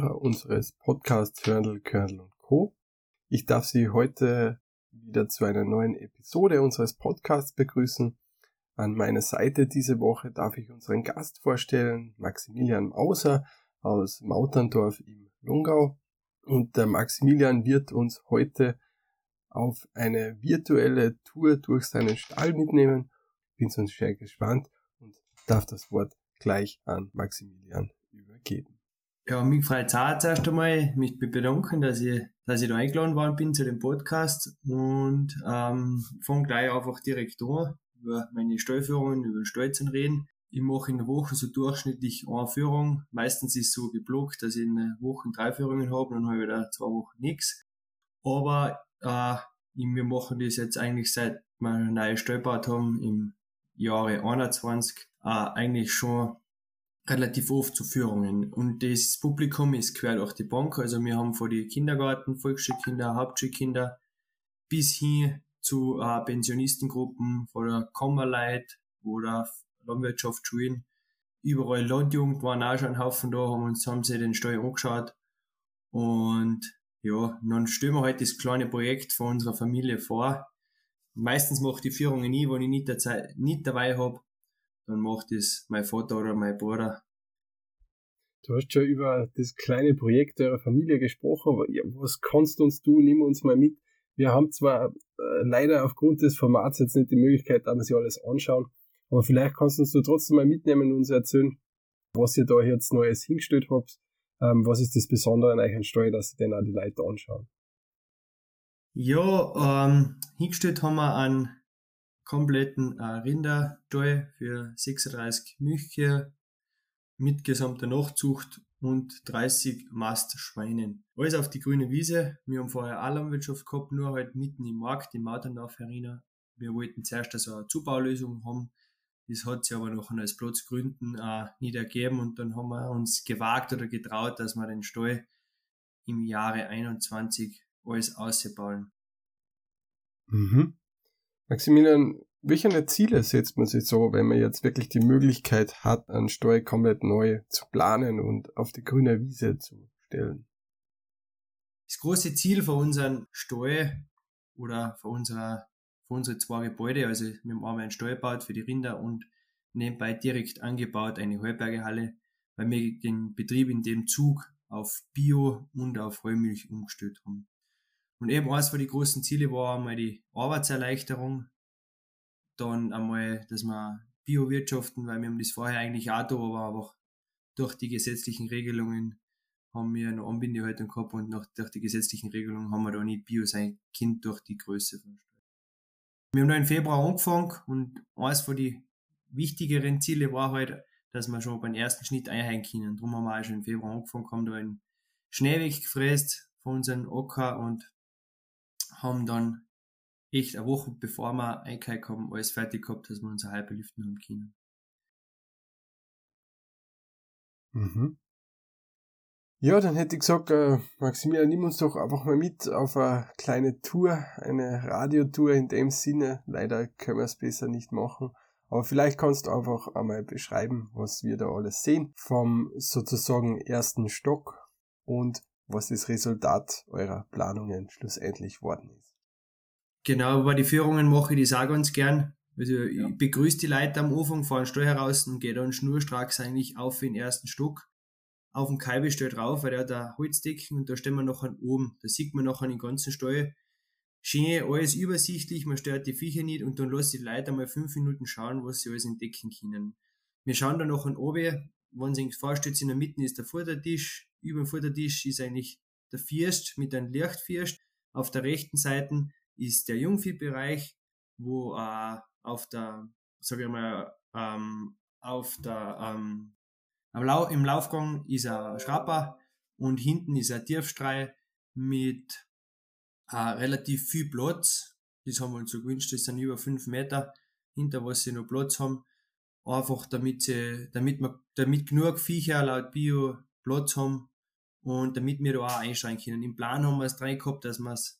Hörer unseres Podcasts Hörnl, Körnl und Co. Ich darf Sie heute wieder zu einer neuen Episode unseres Podcasts begrüßen. An meiner Seite diese Woche darf ich unseren Gast vorstellen, Maximilian Mauser aus Mauterndorf im Lungau. Und der Maximilian wird uns heute auf eine virtuelle Tour durch seinen Stall mitnehmen. Bin sonst sehr gespannt und darf das Wort gleich an Maximilian übergeben. Ja, mich freut es auch zuerst einmal, mich bedanken, dass ich, dass ich da eingeladen worden bin zu dem Podcast und ähm, fange gleich einfach direkt an, über meine Stallführungen, über den zu reden. Ich mache in der Woche so durchschnittlich eine Führung. Meistens ist es so geblockt, dass ich in der Woche drei Führungen habe, dann habe ich wieder zwei Wochen nichts. Aber äh, wir machen das jetzt eigentlich seit wir neue gebaut haben, im Jahre 21, äh, eigentlich schon relativ oft zu Führungen. Und das Publikum ist quer durch die Bank. Also wir haben von die Kindergarten, Volksschulkinder, Hauptschulkinder bis hin zu äh, Pensionistengruppen von der Kammerleit oder Landwirtschaftsschulen. Überall Landjugend waren auch schon ein Haufen da, haben uns, haben sie den Stall angeschaut. Und ja, dann stellen wir halt das kleine Projekt von unserer Familie vor. Meistens mache ich die Führungen nie, wenn ich nicht, der Zeit, nicht dabei habe dann macht es mein Vater oder mein Bruder. Du hast schon über das kleine Projekt eurer Familie gesprochen. Was kannst uns du? Nimm uns mal mit. Wir haben zwar äh, leider aufgrund des Formats jetzt nicht die Möglichkeit, dass wir sich alles anschauen, aber vielleicht kannst du uns trotzdem mal mitnehmen und uns erzählen, was ihr da jetzt Neues hingestellt habt. Ähm, was ist das Besondere an euch Steuer, dass sie denn auch die Leute anschauen? Ja, ähm, hingestellt haben wir einen kompletten äh, Rinderstall für 36 Milchkühe mit gesamter Nachzucht und 30 Mastschweinen. Alles auf die grüne Wiese. Wir haben vorher auch Landwirtschaft gehabt, nur halt mitten im Markt, im Mautendorf Arena. Wir wollten zuerst so eine Zubaulösung haben. Das hat sich aber noch aus Platzgründen äh, nicht ergeben und dann haben wir uns gewagt oder getraut, dass wir den Stall im Jahre 21 alles ausbauen. Mhm. Maximilian, welche Ziele setzt man sich so, wenn man jetzt wirklich die Möglichkeit hat, einen Steuer komplett neu zu planen und auf die grüne Wiese zu stellen? Das große Ziel für unseren Stall oder für, unserer, für unsere zwei Gebäude, also wir haben einmal einen Stall gebaut für die Rinder und nebenbei direkt angebaut eine Heubergehalle, weil wir den Betrieb in dem Zug auf Bio und auf Heumilch umgestellt haben. Und eben eines von die großen Ziele war einmal die Arbeitserleichterung. Dann einmal, dass wir Biowirtschaften, weil wir haben das vorher eigentlich auch da, aber einfach durch die gesetzlichen Regelungen haben wir eine Anbindehaltung gehabt und nach, durch die gesetzlichen Regelungen haben wir da nicht Bio sein Kind durch die Größe von Wir haben da im Februar angefangen und eines von die wichtigeren Ziele war halt, dass wir schon beim ersten Schnitt einheilen können. Darum haben wir auch schon im Februar angefangen, haben da einen Schnee weggefräst von unserem Acker und haben dann echt eine Woche bevor wir eingekauft haben, alles fertig gehabt, dass wir unser Hyperliften haben können. Mhm. Ja, dann hätte ich gesagt, äh, Maximilian, nimm uns doch einfach mal mit auf eine kleine Tour, eine Radiotour in dem Sinne. Leider können wir es besser nicht machen. Aber vielleicht kannst du einfach einmal beschreiben, was wir da alles sehen vom sozusagen ersten Stock und was das Resultat eurer Planungen schlussendlich worden ist. Genau, bei die Führungen mache ich das auch ganz gern. Also ja. ich begrüße die Leute am Anfang, fahre Stall heraus und gehe dann schnurstracks eigentlich auf in den ersten Stock. Auf dem Kaibe steht drauf, weil der hat ein Holzdecken und da stehen wir nachher oben. Da sieht man nachher den ganzen Stall. Schön, alles übersichtlich, man stört die Viecher nicht und dann lasse ich die Leute einmal fünf Minuten schauen, was sie alles entdecken können. Wir schauen dann nachher oben, wenn sie vorstellt, in der Mitte ist der Futtertisch, über dem Futtertisch ist eigentlich der First mit einem Lichtfirst. Auf der rechten Seite ist der Jungviehbereich, wo äh, auf der, sag ich mal, ähm, auf der, ähm, Lau im Laufgang ist ein Schrapper und hinten ist ein Tiefstreu mit äh, relativ viel Platz. Das haben wir uns so gewünscht, das sind über fünf Meter, hinter was sie noch Platz haben. Einfach damit sie, damit man, damit genug Viecher laut Bio Platz haben und damit wir da auch einsteigen können. Im Plan haben wir es rein gehabt, dass wir es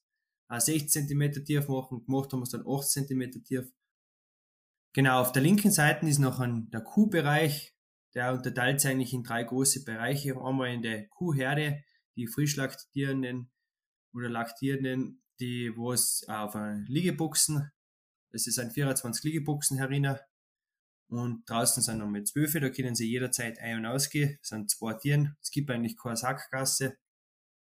60 cm tief machen, gemacht haben wir es dann 8 cm tief. Genau, auf der linken Seite ist noch ein, der Kuhbereich, Der unterteilt sich eigentlich in drei große Bereiche. Einmal in der Kuhherde, die frisch laktierenden oder laktierenden, die wo es auf Liegeboxen, das ist ein 24 Liegeboxen herinnen und draußen sind noch mit zwölf, da können sie jederzeit ein- und ausgehen, das sind zwei Tieren, es gibt eigentlich keine Sackgasse.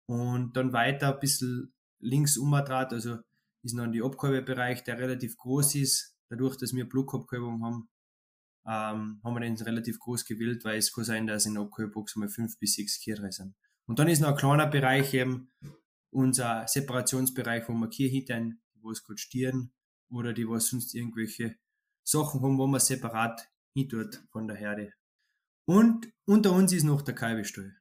Und dann weiter ein bisschen links umgedreht, also ist noch die Abkalbebereich, der relativ groß ist, dadurch, dass wir Blockabkalbung haben, ähm, haben wir den relativ groß gewählt, weil es kann sein, dass in der Abkalbebox mal fünf bis sechs Tiere sind. Und dann ist noch ein kleiner Bereich eben unser Separationsbereich, wo wir Kier hinten, wo es gerade stieren oder die, was sonst irgendwelche Sachen haben, wo man separat hintut von der Herde. Und unter uns ist noch der Kalbestall.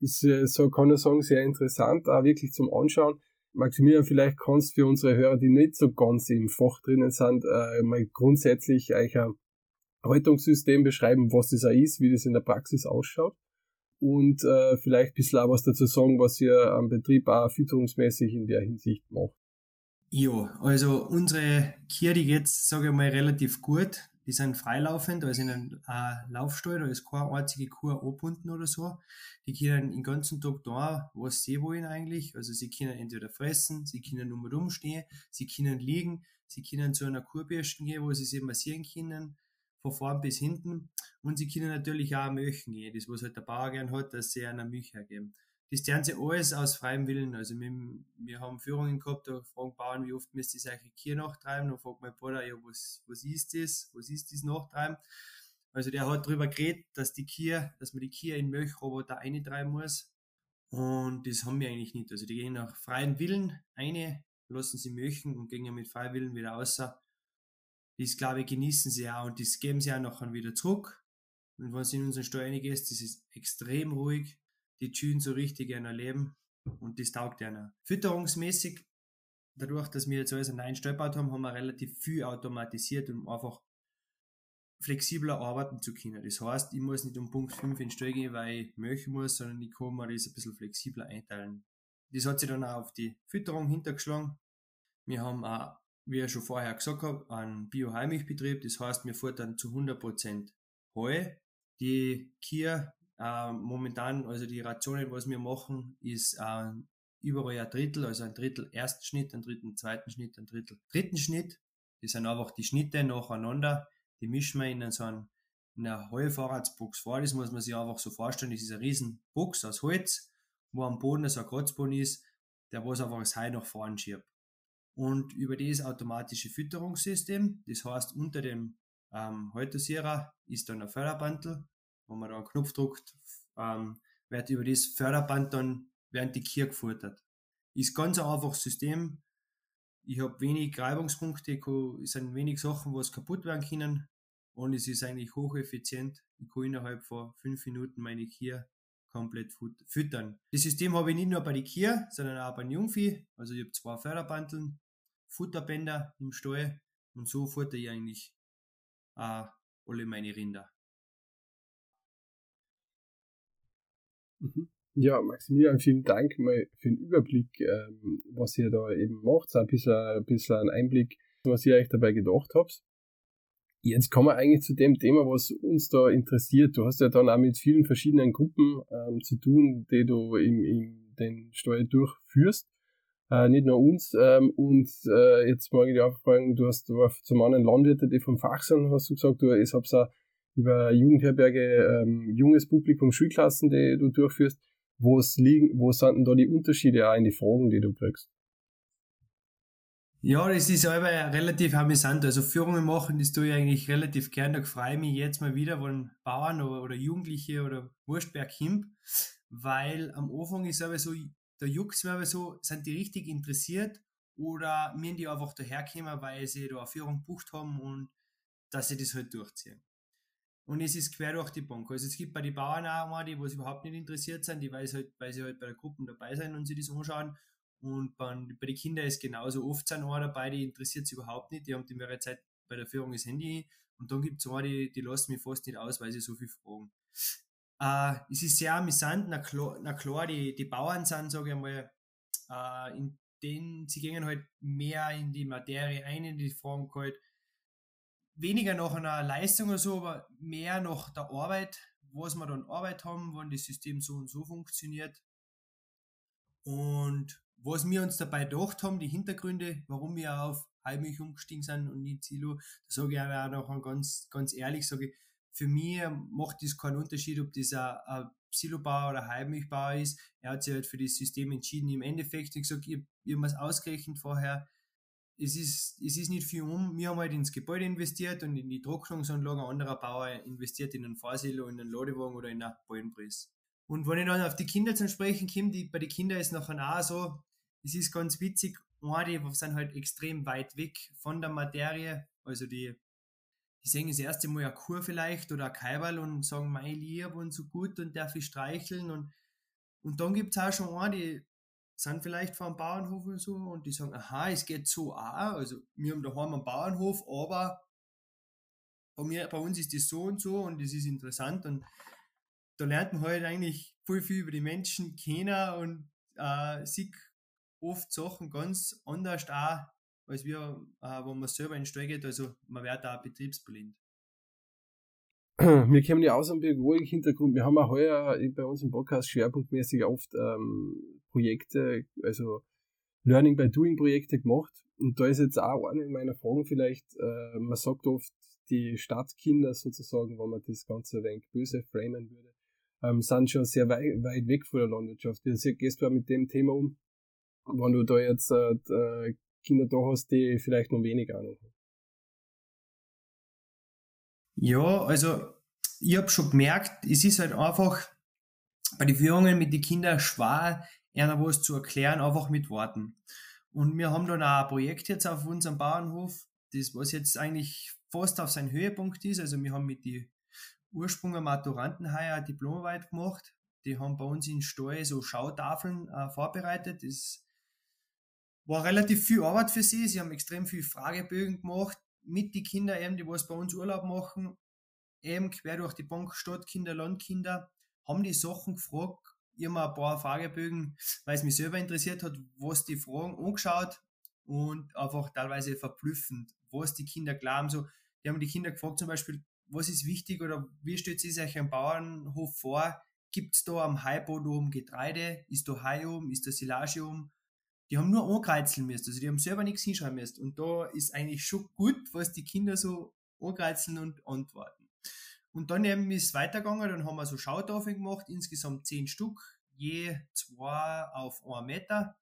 Ist, äh, so kann ich sagen, sehr interessant, auch wirklich zum Anschauen. Maximilian, vielleicht kannst du für unsere Hörer, die nicht so ganz im Fach drinnen sind, äh, mal grundsätzlich euch ein Haltungssystem beschreiben, was das auch ist, wie das in der Praxis ausschaut. Und äh, vielleicht ein bisschen auch was dazu sagen, was ihr am Betrieb auch fütterungsmäßig in der Hinsicht macht. Ja, also unsere Kier, die geht, sage ich mal, relativ gut. Die sind freilaufend, also in einem äh, Laufstall, da ist keine einzige Kuh angebunden oder so. Die können den ganzen Tag da, was sie wollen eigentlich. Also sie können entweder fressen, sie können nur rumstehen, sie können liegen, sie können zu einer Kurbürsten gehen, wo sie sich massieren können, von vorn bis hinten. Und sie können natürlich auch Milch gehen, das was halt der Bauer gern hat, dass sie einer Milch hergeben das tun sie alles aus freiem Willen. Also wir, wir haben Führungen gehabt, da fragen Bauern, wie oft müsst ihr solche Kier nachtreiben? Dann fragt mein Bruder, ja, was, was ist das? Was ist das Nachtreiben? Also der hat darüber geredet, dass die Kier, dass man die Kier in Milchroboter eintreiben muss. Und das haben wir eigentlich nicht. Also die gehen nach freiem Willen eine, lassen sie milchen und gehen ja mit freiem Willen wieder raus. Das, glaube ich, genießen sie auch und das geben sie auch nachher wieder zurück. Und wenn sie in unseren Stall das ist extrem ruhig die Tschüden so richtig einer leben und das taugt einer. Fütterungsmäßig, dadurch, dass wir jetzt alles einen neuen Stallbau haben, haben wir relativ viel automatisiert, um einfach flexibler arbeiten zu können. Das heißt, ich muss nicht um Punkt 5 in den Stall gehen, weil ich möchten muss, sondern ich kann mir das ein bisschen flexibler einteilen. Das hat sich dann auch auf die Fütterung hintergeschlagen. Wir haben auch, wie ich schon vorher gesagt habe, einen Bio-Heimilchbetrieb. Das heißt, wir futtern zu 100% Heu. Die Kier äh, momentan, also die Rationen, was wir machen, ist äh, überall ein Drittel, also ein Drittel ersten Schnitt, ein Drittel zweiten Schnitt, ein Drittel dritten Schnitt. Das sind einfach die Schnitte nacheinander, die mischen wir in so einen, in einer Heufahrradsbox vor. Das muss man sich einfach so vorstellen. Das ist eine riesen Box aus Holz, wo am Boden so ein Kratzboden ist, der was einfach das Heu nach vorne schiebt. Und über das automatische Fütterungssystem, das heißt unter dem ähm, Haltersierer ist dann ein Förderbandel wenn man da einen Knopf drückt, ähm, wird über das Förderband dann während die Kier gefuttert. Ist ganz ein einfaches System. Ich habe wenig Reibungspunkte, es sind wenig Sachen, was kaputt werden können und es ist eigentlich hocheffizient. Ich kann innerhalb von fünf Minuten meine Kier komplett füttern. Das System habe ich nicht nur bei den Kier, sondern auch bei den Jungvieh. Also ich habe zwei Förderbandeln, Futterbänder im Stall und so futter ich eigentlich äh, alle meine Rinder. Ja, Maximilian, vielen Dank mal für den Überblick, ähm, was ihr da eben macht, ein bisschen, ein bisschen ein Einblick, was ihr euch dabei gedacht habt. Jetzt kommen wir eigentlich zu dem Thema, was uns da interessiert. Du hast ja dann auch mit vielen verschiedenen Gruppen ähm, zu tun, die du in, in den Steuer durchführst. Äh, nicht nur uns. Ähm, und äh, jetzt mag ich dich auch fragen, du hast du zum anderen Landwirte, die vom Fach sind, hast du gesagt, du hast auch über Jugendherberge ähm, junges Publikum, Schulklassen, die du durchführst. Wo es liegen, wo sind denn da die Unterschiede auch in die Fragen, die du kriegst? Ja, das ist aber relativ amüsant. Also Führungen machen, das tue ich eigentlich relativ gern. Da freue ich mich jetzt mal wieder, wenn Bauern oder, oder Jugendliche oder Wurstberg Himp, weil am Anfang ist aber so, der Jux aber so, sind die richtig interessiert oder mir die einfach daherkommen, weil sie da eine Führung gebucht haben und dass sie das halt durchziehen. Und es ist quer durch die Bank. Also es gibt bei den Bauern auch mal, die, sie überhaupt nicht interessiert sind, die weiß halt, weil sie halt bei der Gruppe dabei sind und sie das anschauen. Und bei, bei den Kindern ist genauso oft sind auch dabei, die interessiert sie überhaupt nicht. Die haben die mehrere Zeit bei der Führung das Handy und dann gibt es auch die, die lassen mich fast nicht aus, weil sie so viel fragen. Äh, es ist sehr amüsant, na klar, na klar die, die Bauern sind, sage ich mal, äh, in denen, sie gehen halt mehr in die Materie ein, in die fragen halt, weniger nach einer Leistung oder so, aber mehr nach der Arbeit, was wir dann Arbeit haben, wann das System so und so funktioniert. Und was wir uns dabei gedacht haben, die Hintergründe, warum wir auf Heimilch umgestiegen sind und nicht Silo, da sage ich auch noch ganz, ganz ehrlich, sage ich, für mich macht das keinen Unterschied, ob das ein, ein Silobauer oder Heimilchbauer ist. Er hat sich halt für das System entschieden. Im Endeffekt, ich sage, ich, ich habe es ausgerechnet vorher, es ist, es ist nicht viel um. Wir haben halt ins Gebäude investiert und in die Trocknungsanlage. Anderer Bauer investiert in einen Fahrsilo, in einen Ladewagen oder in einen Ballenpress. Und wenn ich dann auf die Kinder zum Sprechen komme, die, bei den Kindern ist nachher auch so, es ist ganz witzig, die sind halt extrem weit weg von der Materie. Also die, die sehen das erste Mal eine Kur vielleicht oder ein Kaiberl und sagen, mein Lieb und so gut und darf ich streicheln. Und, und dann gibt es auch schon eine, die sind vielleicht vor einem Bauernhof und so und die sagen, aha, es geht so auch. Also wir haben daheim einen Bauernhof, aber bei, mir, bei uns ist das so und so und das ist interessant und da lernt man halt eigentlich voll viel über die Menschen kennen und äh, sieht oft Sachen ganz anders auch, als wir, äh, wo man selber in den Stall geht. Also man wird da betriebsblind. Wir kommen ja aus einem Pädagogik-Hintergrund. Wir haben auch heuer bei uns im Podcast schwerpunktmäßig oft ähm, Projekte, also Learning by Doing Projekte gemacht. Und da ist jetzt auch eine meiner Fragen vielleicht, äh, man sagt oft, die Stadtkinder sozusagen, wenn man das Ganze ein wenig böse framen würde, ähm, sind schon sehr weit, weit weg von der Landwirtschaft. Wie gehst du auch mit dem Thema um? wenn du da jetzt äh, Kinder da hast, die vielleicht noch wenig Ahnung haben. Ja, also ich habe schon gemerkt, es ist halt einfach bei den Führungen mit den Kindern schwer, einer was zu erklären, einfach mit Worten. Und wir haben dann auch ein Projekt jetzt auf unserem Bauernhof, das was jetzt eigentlich fast auf seinen Höhepunkt ist. Also wir haben mit den Ursprungen Maturanten heuer Diplomarbeit gemacht. Die haben bei uns in Stall so Schautafeln äh, vorbereitet. Das war relativ viel Arbeit für sie. Sie haben extrem viel Fragebögen gemacht mit den Kindern, eben, die was bei uns Urlaub machen, eben quer durch die Bank, Stadtkinder, Landkinder, haben die Sachen gefragt. Habe ein paar Fragebögen, weil es mich selber interessiert hat, was die Fragen angeschaut und einfach teilweise verblüffend, was die Kinder glauben. So, die haben die Kinder gefragt zum Beispiel, was ist wichtig oder wie stellt sich euch ein Bauernhof vor? Gibt es da am Heibod oben Getreide? Ist da Hai oben? Ist da Silage oben? die haben nur angreizeln müssen, also die haben selber nichts hinschreiben müssen. Und da ist eigentlich schon gut, was die Kinder so angreizeln und antworten. Und dann eben ist es weitergegangen, dann haben wir so Schautafeln gemacht, insgesamt zehn Stück, je zwei auf einen Meter.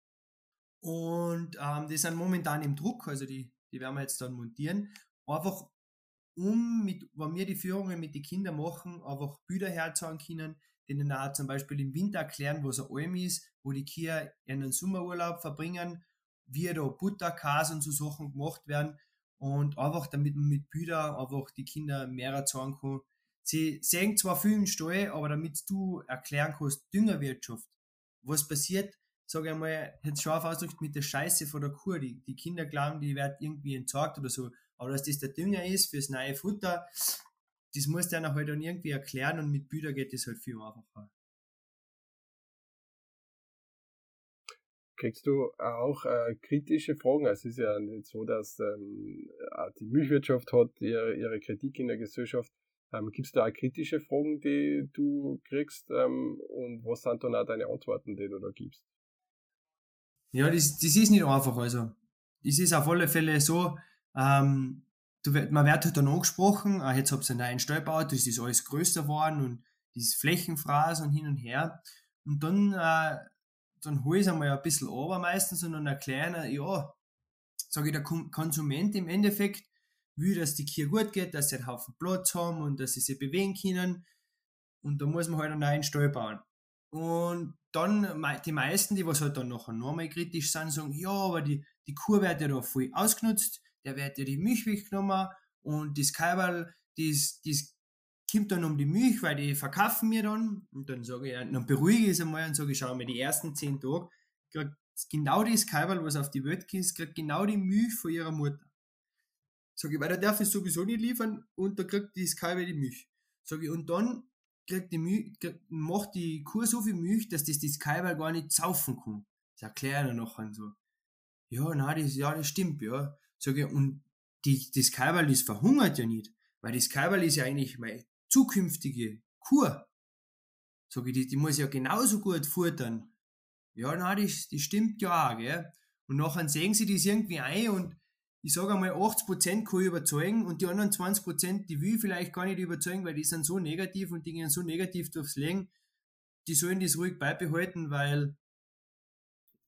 Und ähm, die sind momentan im Druck, also die, die werden wir jetzt dann montieren. Einfach um, mit, wenn wir die Führungen mit den Kindern machen, einfach Bilder herzeigen können, denen auch zum Beispiel im Winter erklären, was ein Alm ist, wo die Kühe einen Sommerurlaub verbringen, wie da Butter, Käse und so Sachen gemacht werden und einfach damit man mit Bildern einfach die Kinder mehr erzählen kann. Sie sehen zwar viel im Stall, aber damit du erklären kannst, Düngerwirtschaft, was passiert, sage ich mal, jetzt scharf ausgedrückt mit der Scheiße von der Kuh. Die, die Kinder glauben, die wird irgendwie entsorgt oder so. Aber dass das der Dünger ist fürs neue Futter, das muss der halt dann irgendwie erklären und mit Bildern geht das halt viel einfacher. Kriegst du auch äh, kritische Fragen? Also es ist ja nicht so, dass ähm, die Milchwirtschaft hat ihre, ihre Kritik in der Gesellschaft. Ähm, Gibt es da auch kritische Fragen, die du kriegst? Ähm, und was sind dann auch deine Antworten, die du da gibst? Ja, das, das ist nicht einfach. Also, es ist auf alle Fälle so, ähm, du, man wird halt dann angesprochen, ah, jetzt habt ihr einen neuen Stall gebaut, das ist alles größer geworden und dieses Flächenfraß und hin und her. Und dann, äh, dann hole ich es einmal ein bisschen runter meistens und dann erkläre ich, ja, sage ich, der Konsument im Endeffekt will, dass die Kühe gut geht, dass sie einen Haufen Platz haben und dass sie sich bewegen können. Und da muss man halt einen neuen Stall bauen. Und dann die meisten, die was halt dann noch nochmal kritisch sind, sagen, ja, aber die, die Kuh wird ja da voll ausgenutzt der wird ja die Milch weggenommen und das Kaiberl, das, das kommt dann um die Milch, weil die verkaufen mir dann und dann sage ich, dann beruhige ich es einmal und sage, schau mal, die ersten zehn Tage kriegt genau das Kaiberl, was auf die Welt geht, kriegt genau die Milch von ihrer Mutter. Sage ich, weil der darf es sowieso nicht liefern und da kriegt das Kaiberl die Milch. Sage ich, und dann kriegt die Milch, macht die Kuh so viel Milch, dass das das Kaiberl gar nicht saufen kann. Das erkläre ich nachher so. Ja, nein, das, ja, das stimmt, ja. Sag ich, und die, das Kaiberl ist verhungert ja nicht, weil das Kaiberl ist ja eigentlich meine zukünftige Kuh. Sag ich, die, die muss ja genauso gut futtern. Ja, na, die, die stimmt ja auch, gell. Und nachher sehen sie das irgendwie ein und ich sage einmal, 80% kann ich überzeugen und die anderen 20%, die will ich vielleicht gar nicht überzeugen, weil die sind so negativ und die gehen so negativ durchs Leben. Die sollen das ruhig beibehalten, weil.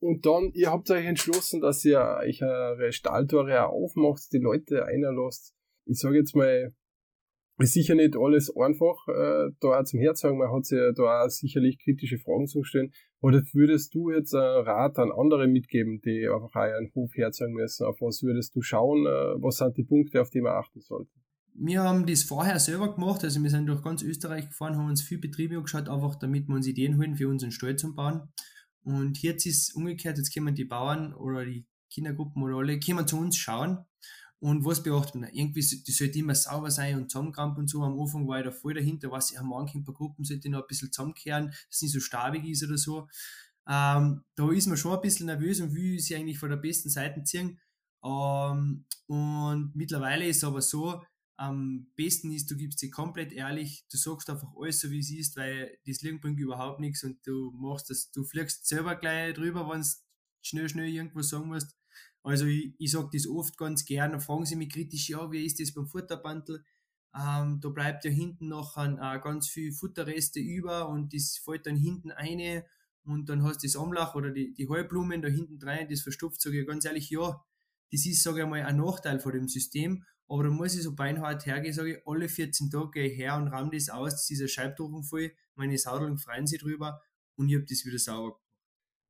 Und dann, ihr habt euch entschlossen, dass ihr euch eure Stalltore aufmacht, die Leute einlasst. Ich sage jetzt mal, ist sicher nicht alles einfach, äh, da auch zum Herzagen. Man hat sich ja da auch sicherlich kritische Fragen zu stellen. Oder würdest du jetzt einen Rat an andere mitgeben, die einfach auch einen Hof herzagen müssen? Auf was würdest du schauen? Äh, was sind die Punkte, auf die man achten sollte? Wir haben das vorher selber gemacht, also wir sind durch ganz Österreich gefahren, haben uns viele Betriebe angeschaut, einfach damit wir uns Ideen holen für unseren Stall zum Bauen. Und jetzt ist es umgekehrt, jetzt kommen die Bauern oder die Kindergruppen oder alle, kommen zu uns schauen und was beachten wir? Irgendwie, die sollte immer sauber sein und zusammenkrampfen und so. Am Anfang war ich da voll dahinter, was ich am manchen paar Gruppen sollte noch ein bisschen zusammenkehren, dass es nicht so stabig ist oder so. Ähm, da ist man schon ein bisschen nervös und will sie eigentlich von der besten Seite ziehen. Ähm, und mittlerweile ist es aber so, am besten ist, du gibst sie komplett ehrlich, du sagst einfach alles so, wie es ist, weil das Leben bringt überhaupt nichts und du machst das, du fliegst selber gleich drüber, wenn du schnell, schnell irgendwas sagen musst. Also ich, ich sage das oft ganz gern, fragen sie mich kritisch, ja, wie ist das beim Futterbandel? Ähm, da bleibt ja hinten noch ein, äh, ganz viel Futterreste über und das fällt dann hinten eine und dann hast du das Amlach oder die, die Heublumen da hinten rein, das verstopft, sage ich ganz ehrlich, ja, das ist, sage ich mal, ein Nachteil von dem System, aber da muss ich so beinhart hergehen, sage ich, alle 14 Tage gehe ich her und rahm das aus, das ist eine Scheibdruckung voll, meine Saudeln freuen sich drüber und ich habe das wieder sauber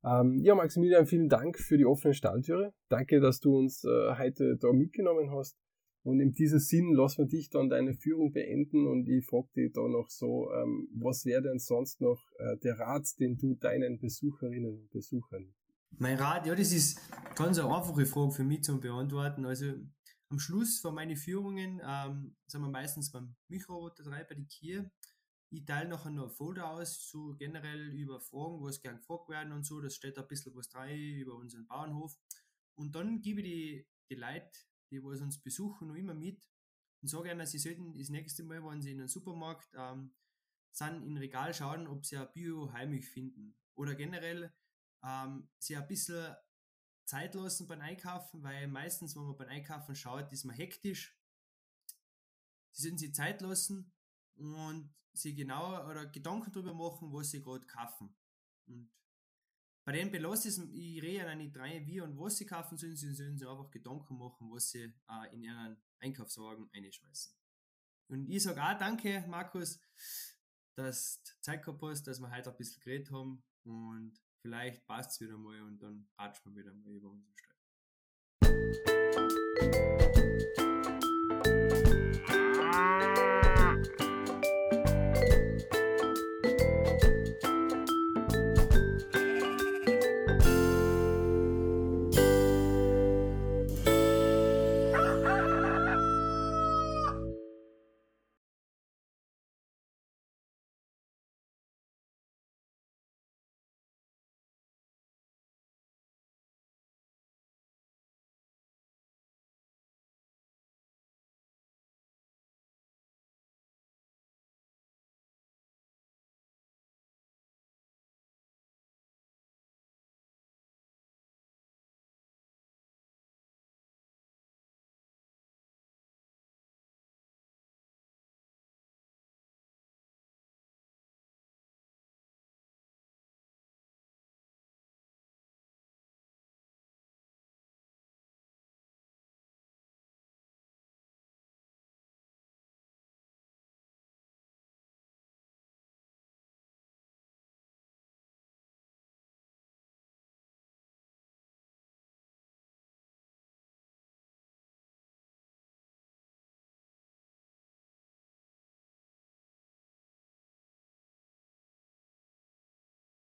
ähm, ja, Maximilian, vielen Dank für die offene Stalltüre. Danke, dass du uns äh, heute da mitgenommen hast. Und in diesem Sinn lassen wir dich dann deine Führung beenden und ich frage dich da noch so, ähm, was wäre denn sonst noch äh, der Rat, den du deinen Besucherinnen und Besuchern? Mein Rat, ja, das ist ganz eine einfache Frage für mich zu beantworten. Also am Schluss von meinen Führungen ähm, sind wir meistens beim Milchroboter 3 bei der Kier ich teile nachher noch ein Folder aus, so generell über Fragen, was gern gefragt werden und so. Das steht ein bisschen was rein über unseren Bauernhof. Und dann gebe ich die, die Leute, die was uns besuchen, noch immer mit und sage ihnen, sie sollten das nächste Mal, wenn sie in einen Supermarkt ähm, sind, in Regal schauen, ob sie ein Bio-Heimilch finden. Oder generell ähm, sie ein bisschen Zeit lassen beim Einkaufen, weil meistens, wenn man beim Einkaufen schaut, ist man hektisch. Sie sollten sich Zeit lassen und sich genauer oder Gedanken darüber machen, was sie gerade kaufen. Und bei dem belasse ich ich rede ja nicht rein, wie und was sie kaufen sollen, sie sollen sich einfach Gedanken machen, was sie äh, in ihren Einkaufswagen einschmeißen. Und ich sage auch danke, Markus, dass du Zeit gehabt hast, dass wir heute ein bisschen geredet haben und vielleicht passt es wieder mal und dann ratschen wir wieder mal über unseren Stall.